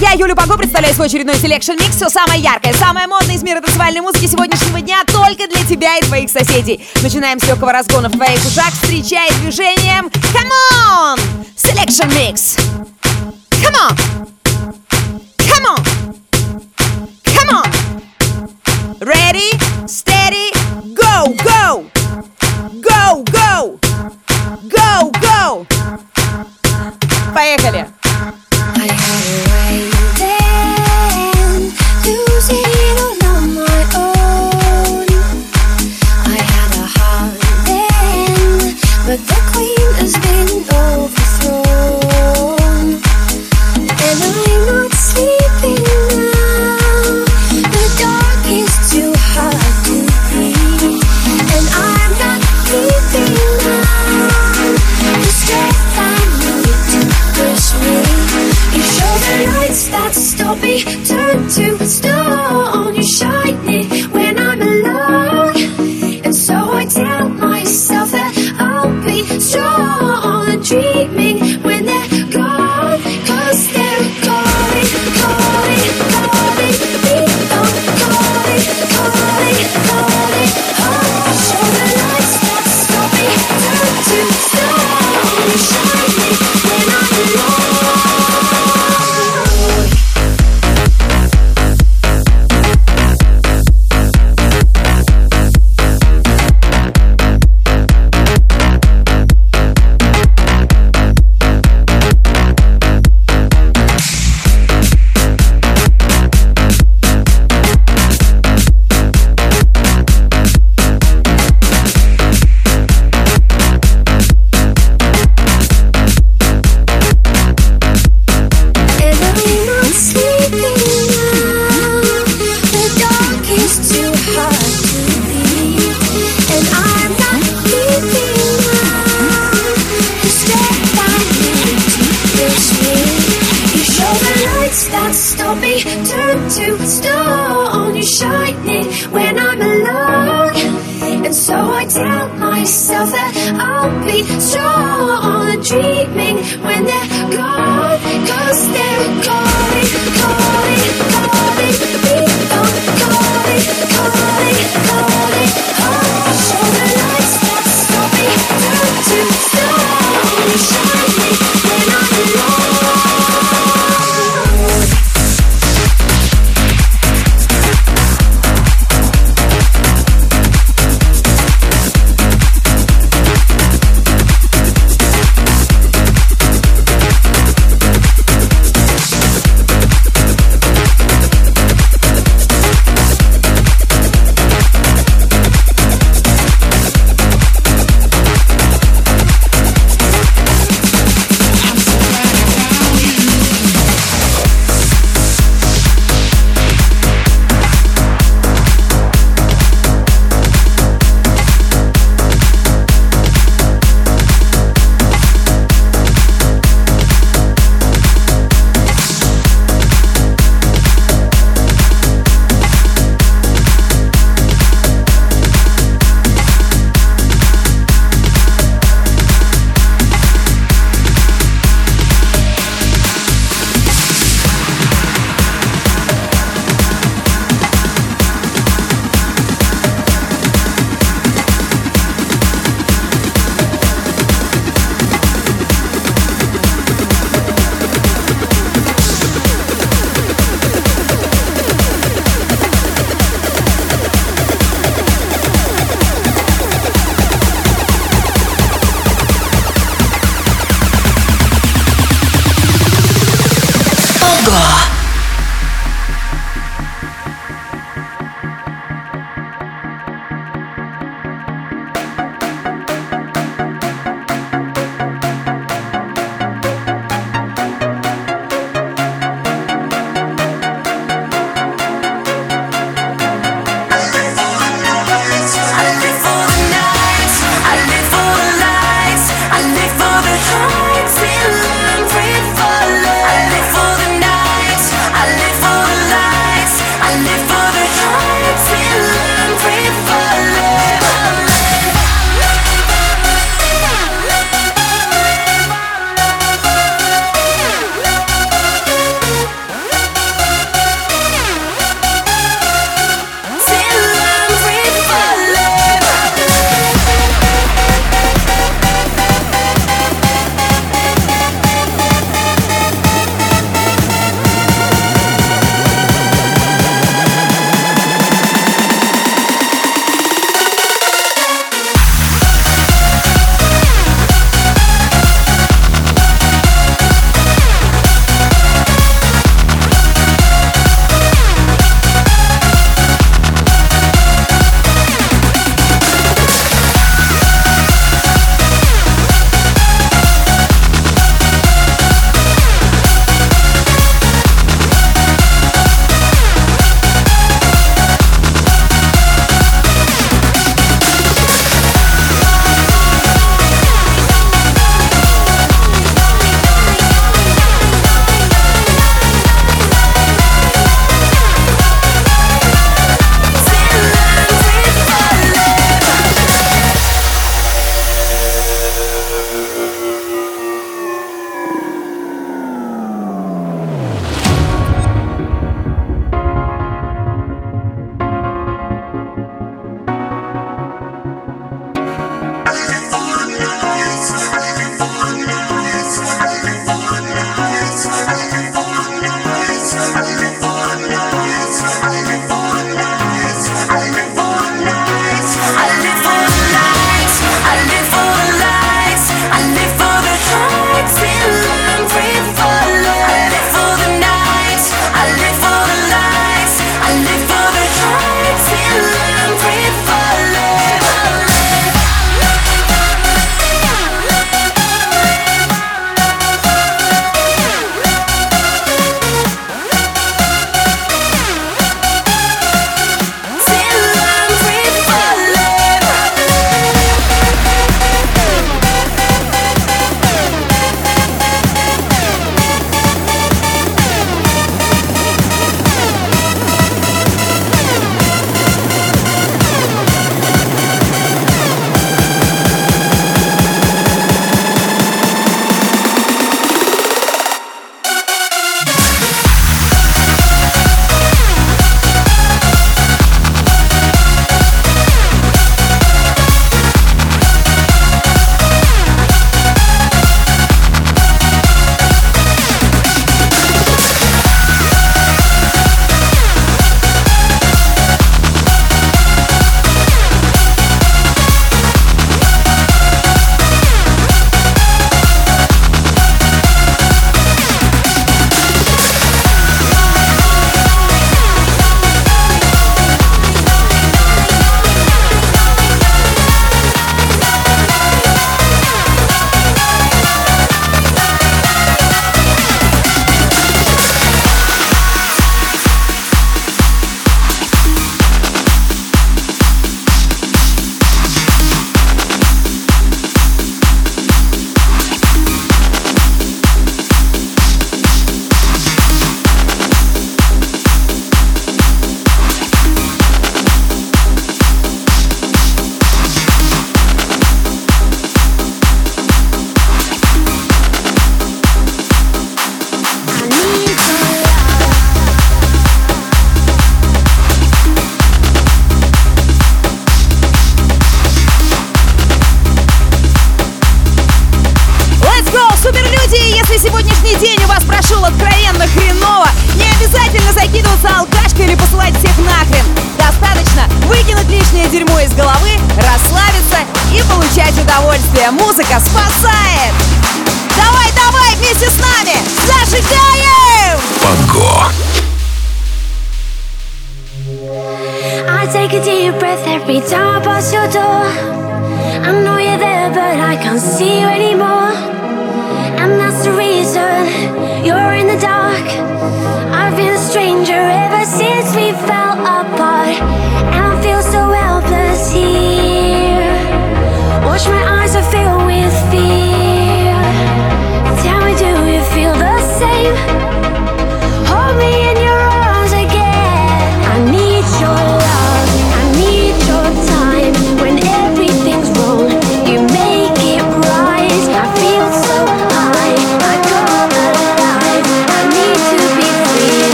я, Юлю Паго, представляю свой очередной селекшн микс. Все самое яркое, самое модное из мира танцевальной музыки сегодняшнего дня только для тебя и твоих соседей. Начинаем с легкого разгона в твоих ушах. Встречай движением. Come on! Selection Mix. Come on!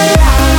Need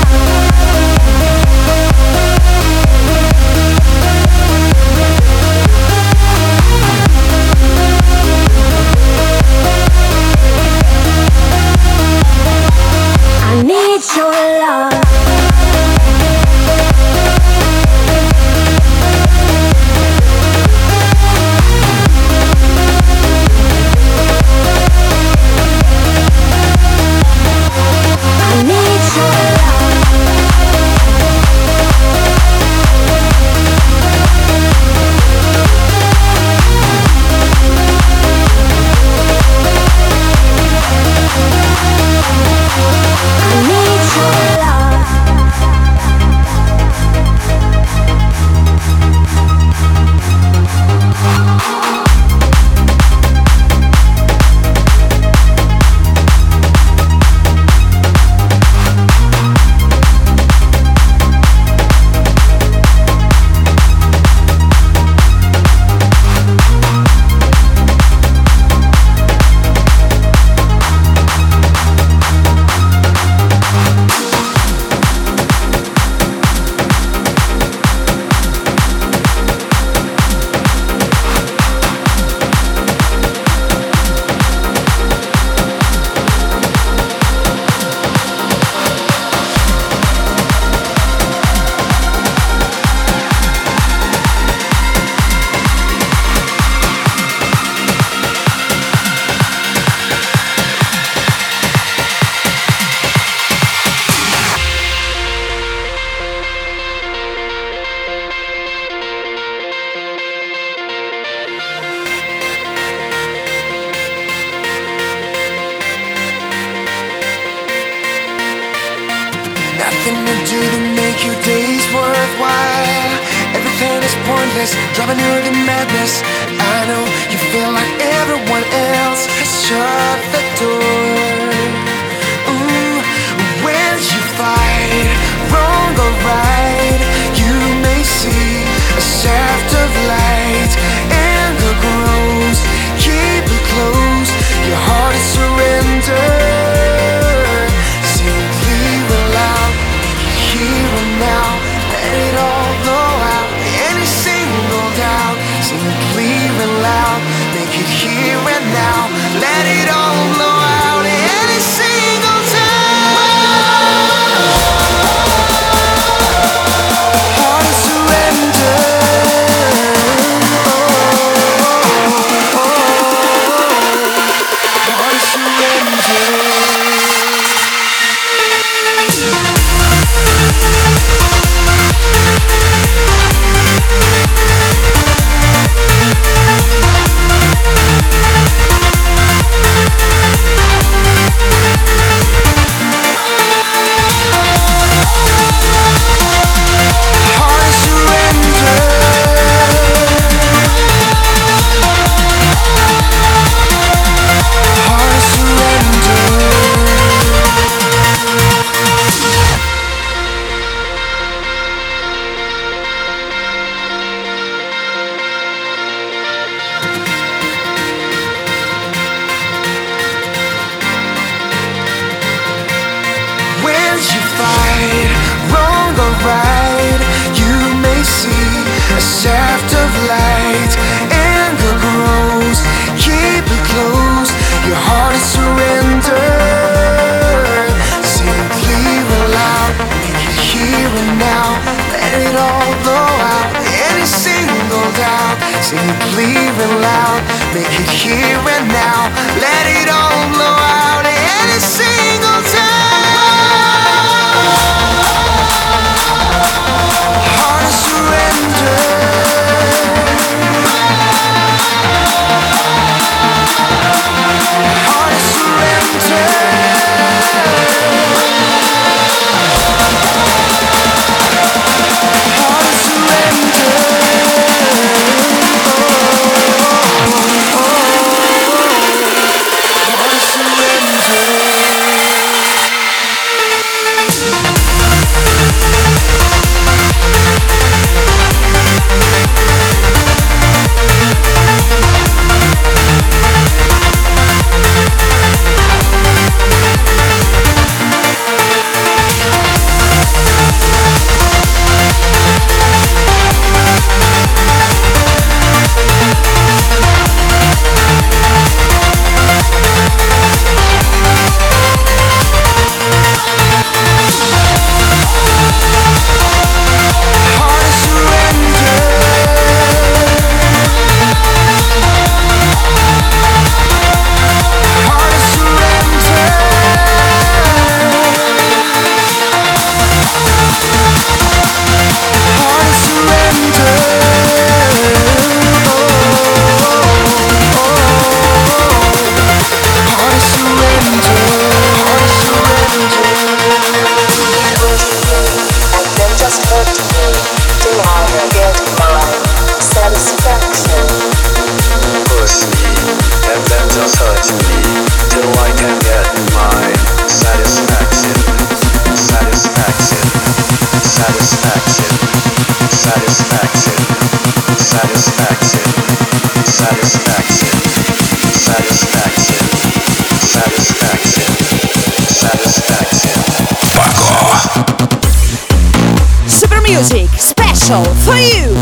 special for you.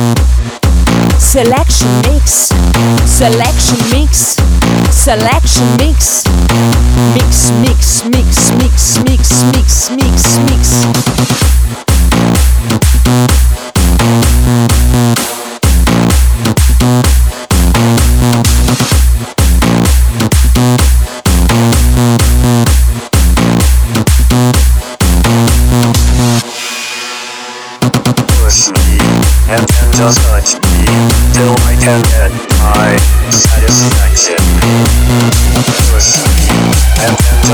Selection mix, selection mix, selection mix, mix, mix, mix, mix, mix, mix. mix.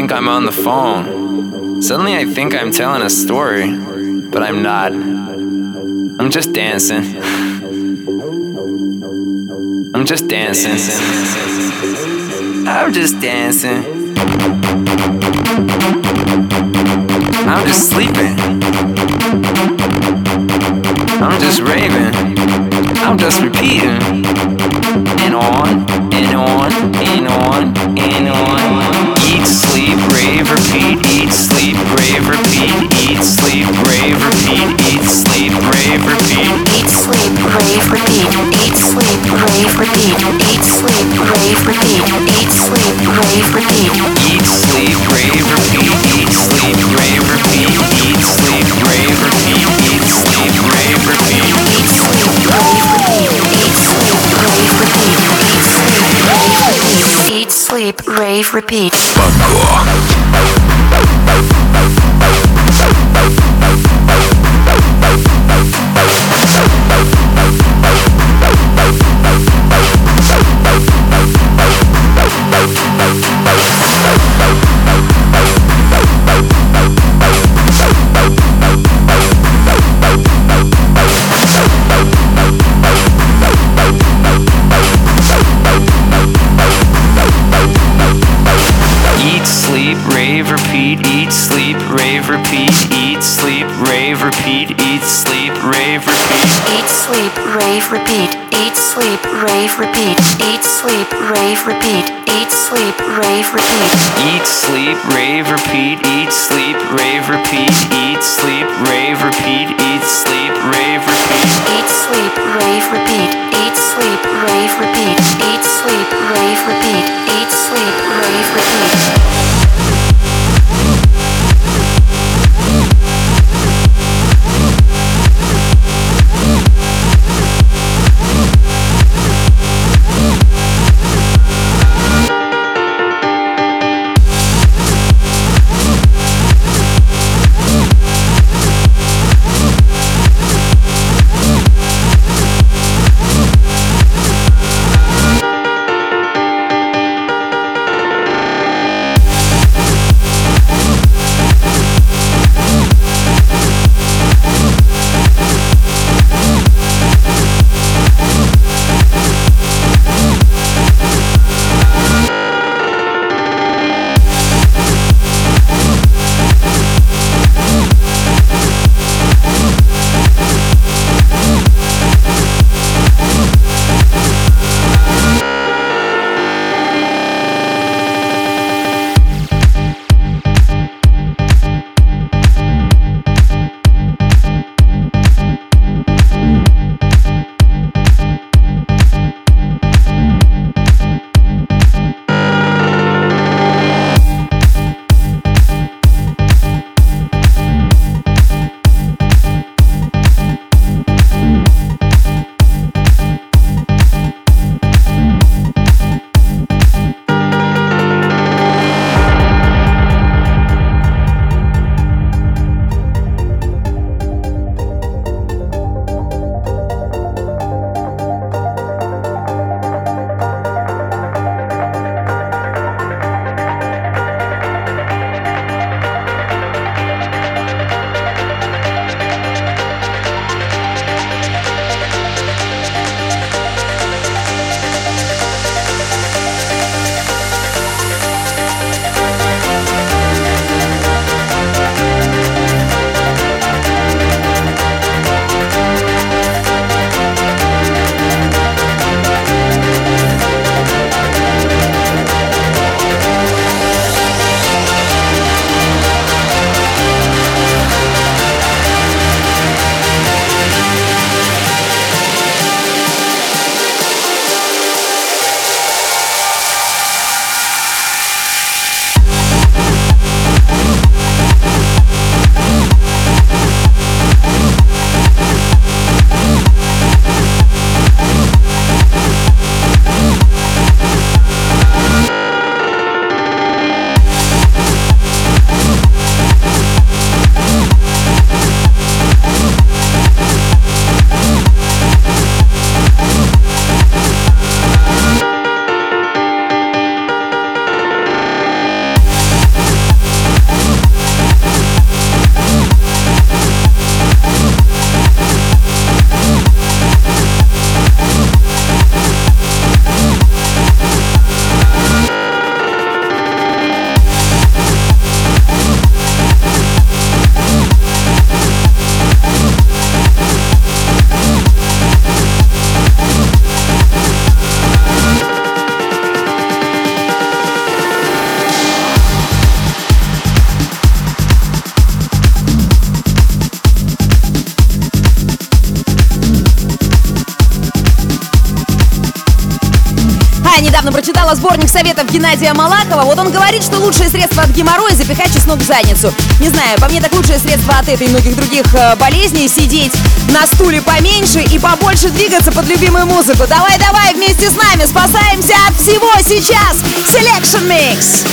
think I'm on the phone. Suddenly I think I'm telling a story, but I'm not. I'm just dancing. I'm just dancing. I'm just dancing. I'm just sleeping. I'm just raving. I'm just repeating. And on, and on, and on, and on. Crave, repeat, eat, sleep. Dave советов Геннадия Малакова. Вот он говорит, что лучшее средство от геморроя запихать чеснок в задницу. Не знаю, по мне так лучшее средство от этой и многих других э, болезней сидеть на стуле поменьше и побольше двигаться под любимую музыку. Давай-давай вместе с нами спасаемся от всего сейчас. Selection Mix.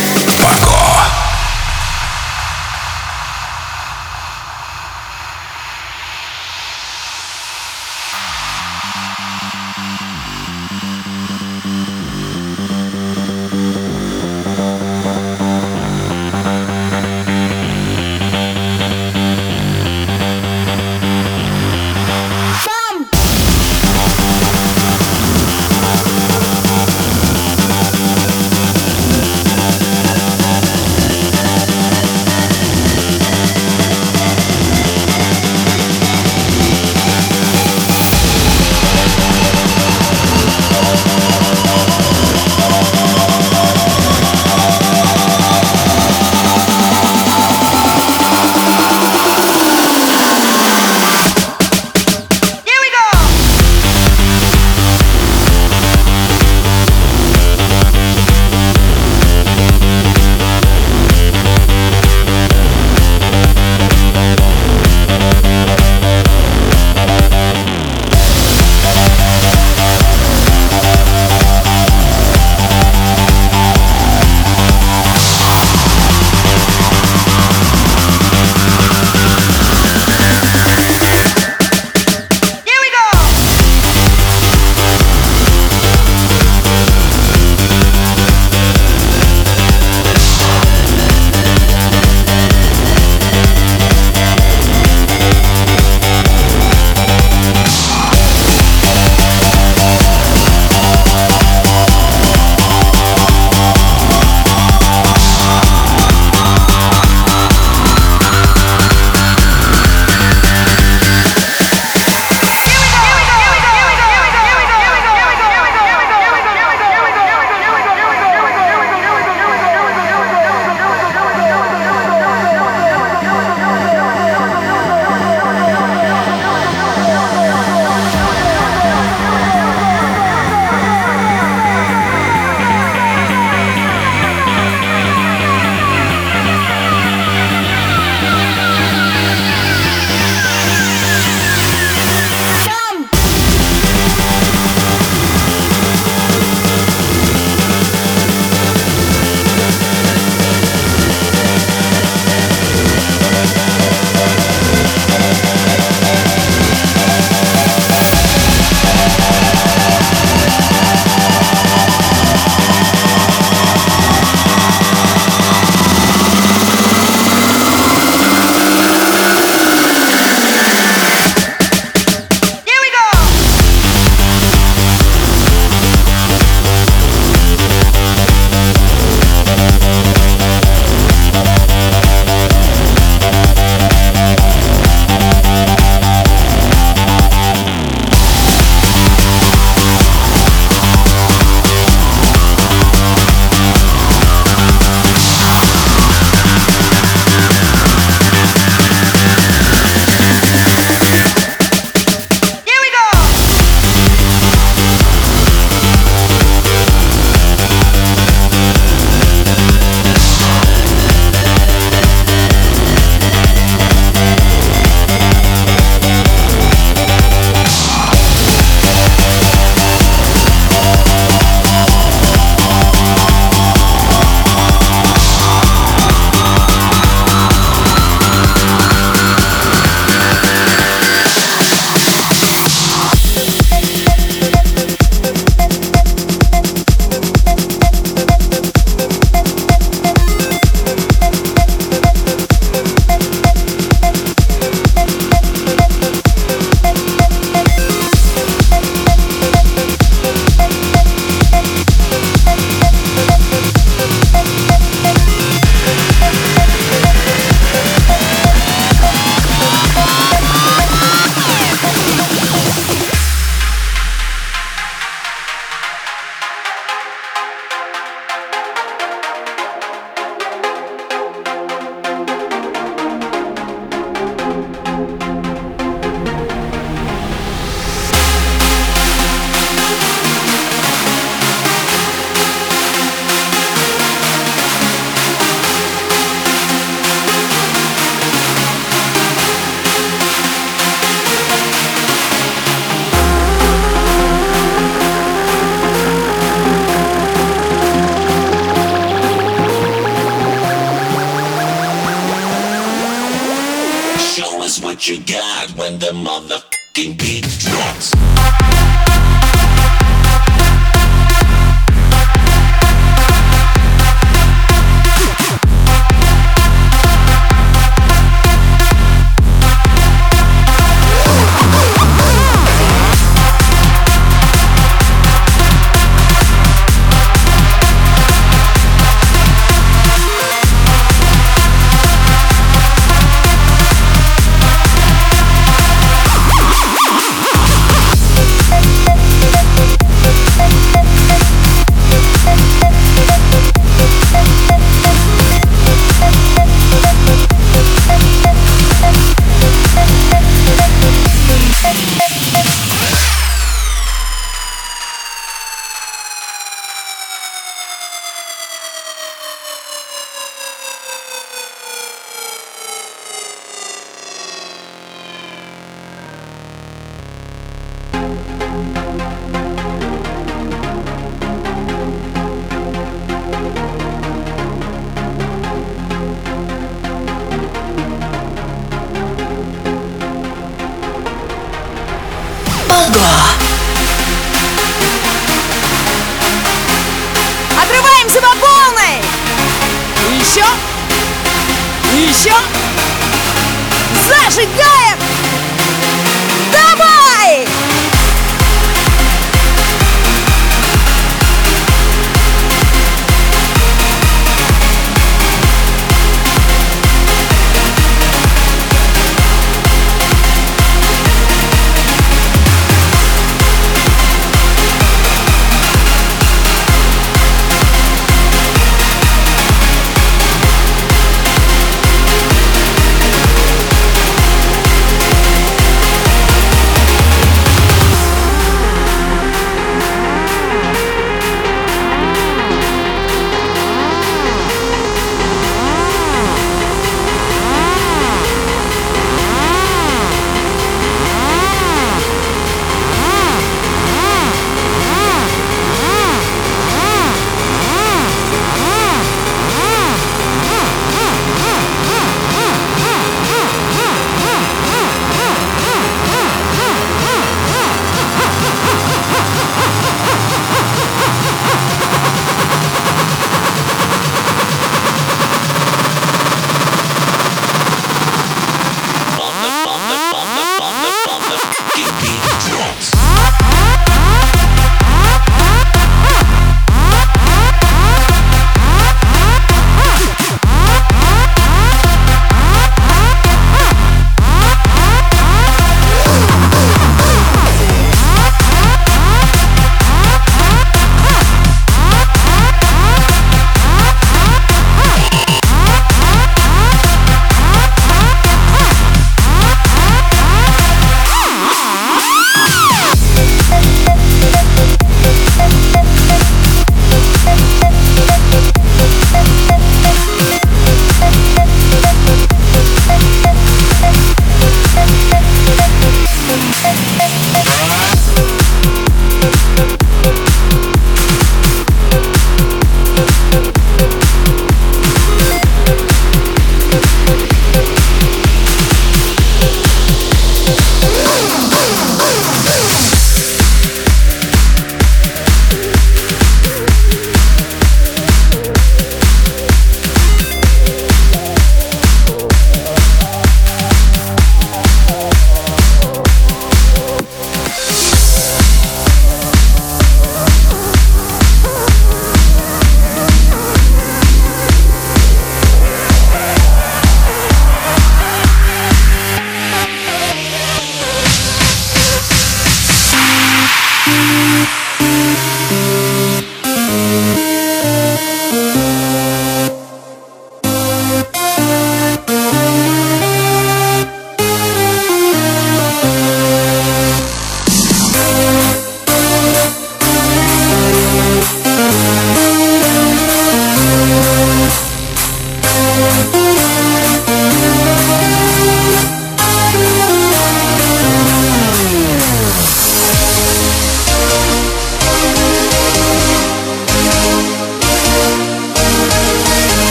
you got when the motherfucking beat.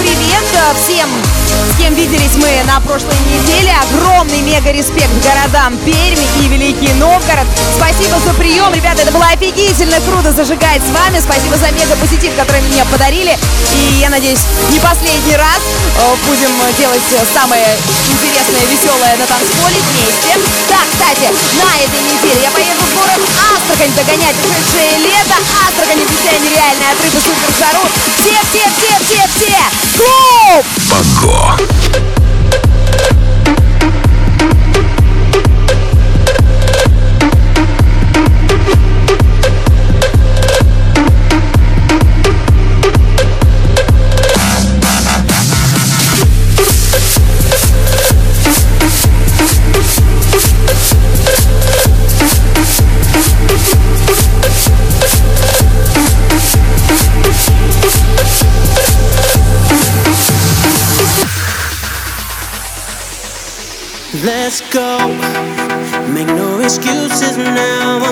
Привет э, всем, с кем виделись мы на прошлой неделе. Огромный мега респект городам Пермь и Великий Новгород. Спасибо за прием, ребята, это было офигительно круто зажигать с вами. Спасибо за мега позитив, который мне подарили. И я надеюсь, не последний раз э, будем делать самое интересное, веселое на танцполе вместе. Да, кстати, на этой неделе я поеду в город Астрахань догонять ушедшее лето. Астрахань обещаю нереальный отрыв и супер жару. Все, все, все, все, все! Клуб! Пако. Let's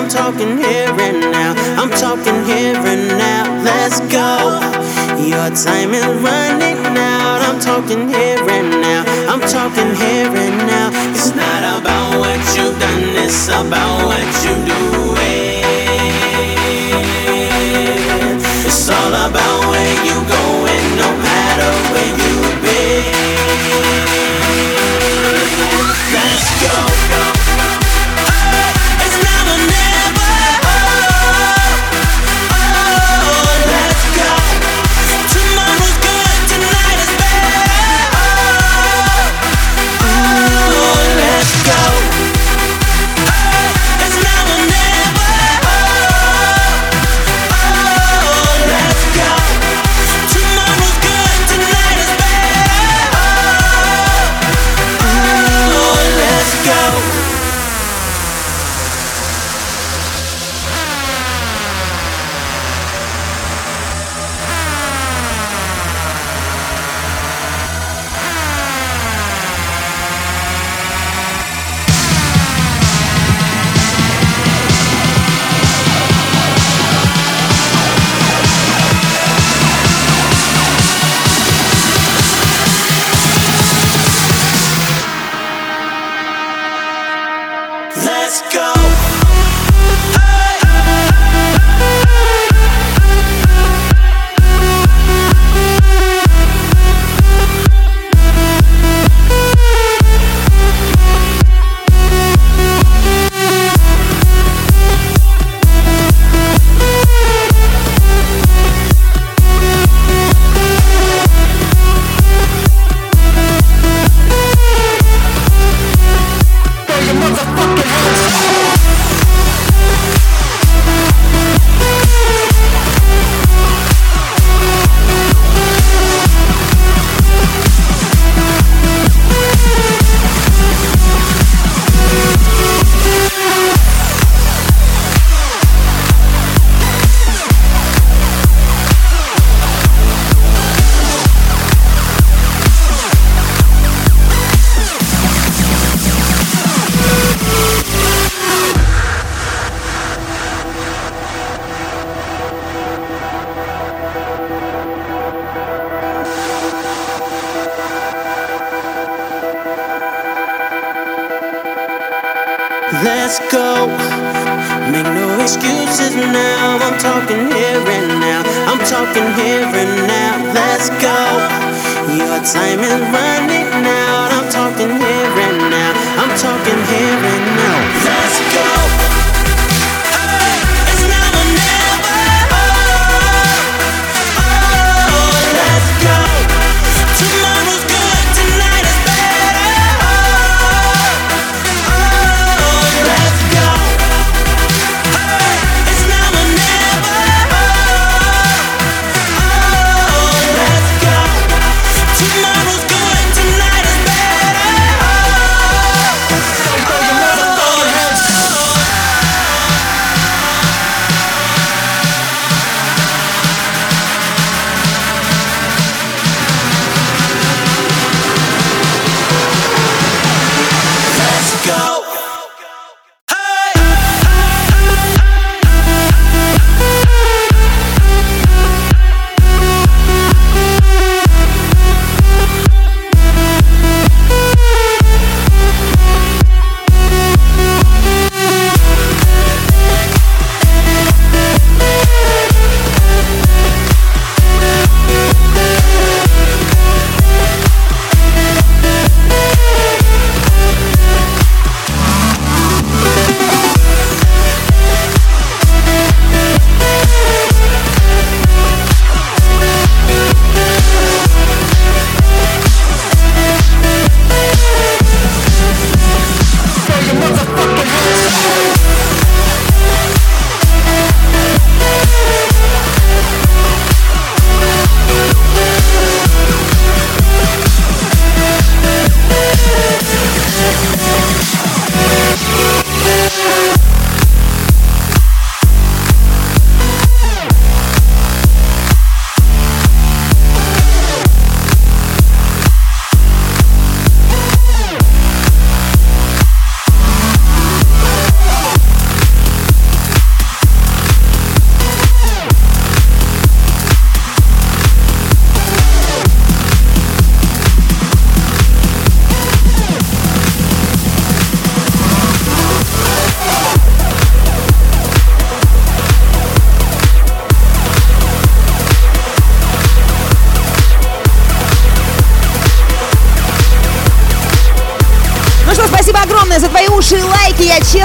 I'm talking here and now. I'm talking here and now. Let's go. Your time is running out. I'm talking here and now. I'm talking here and now. It's not about what you've done, it's about what you're doing. It's all about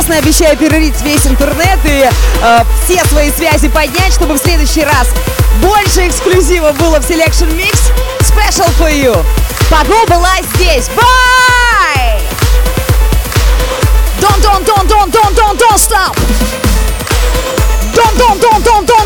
честно обещаю перерыть весь интернет и э, все свои связи поднять, чтобы в следующий раз больше эксклюзива было в Selection Mix. Special for you. Паго была здесь. Bye! Don't, don't, don't, don't, don't, don't, don't stop. Don't, don't, don't, don't, don't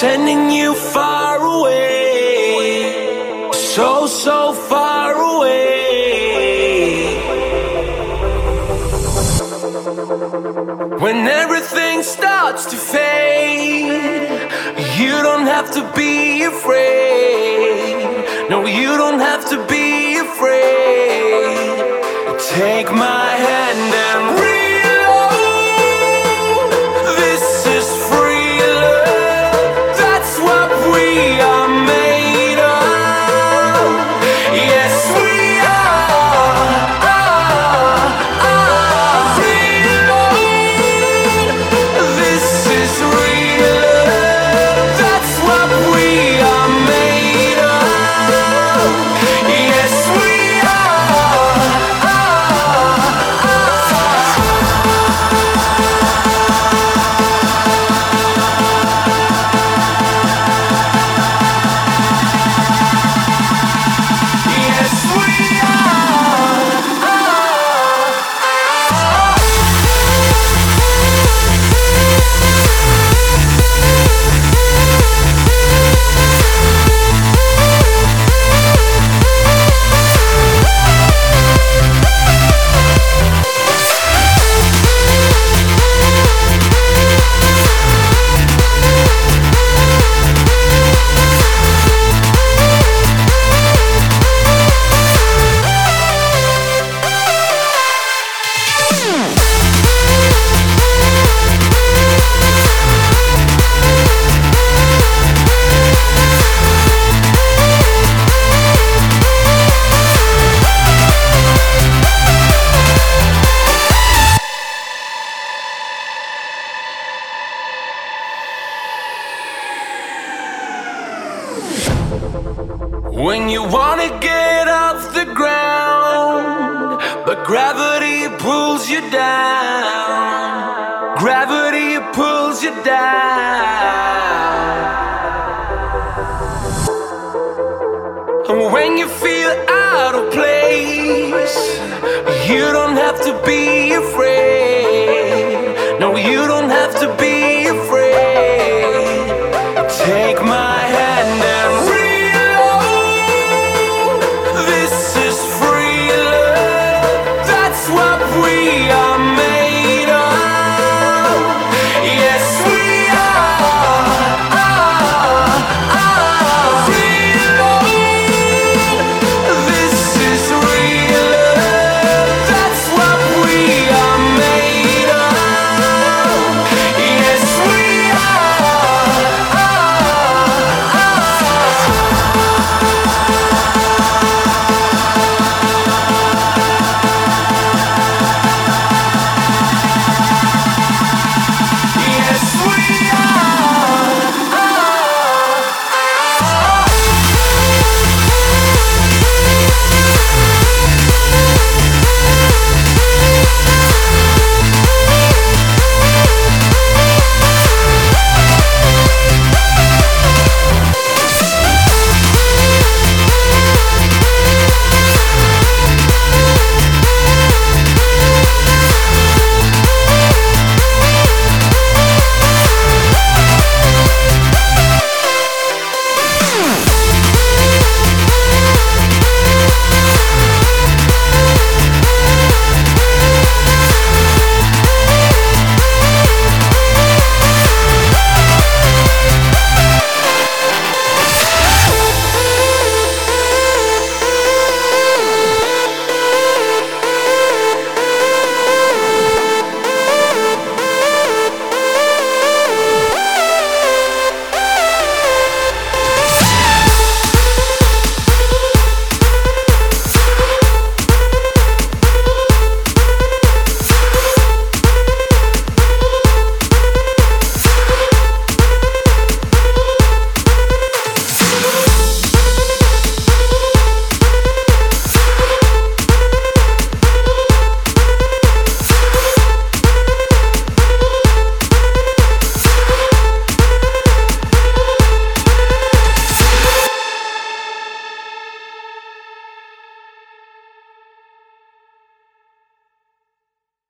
sending you far away. So, so far away. When everything starts to fade, you don't have to be afraid. No, you don't have to be afraid. Take my hand and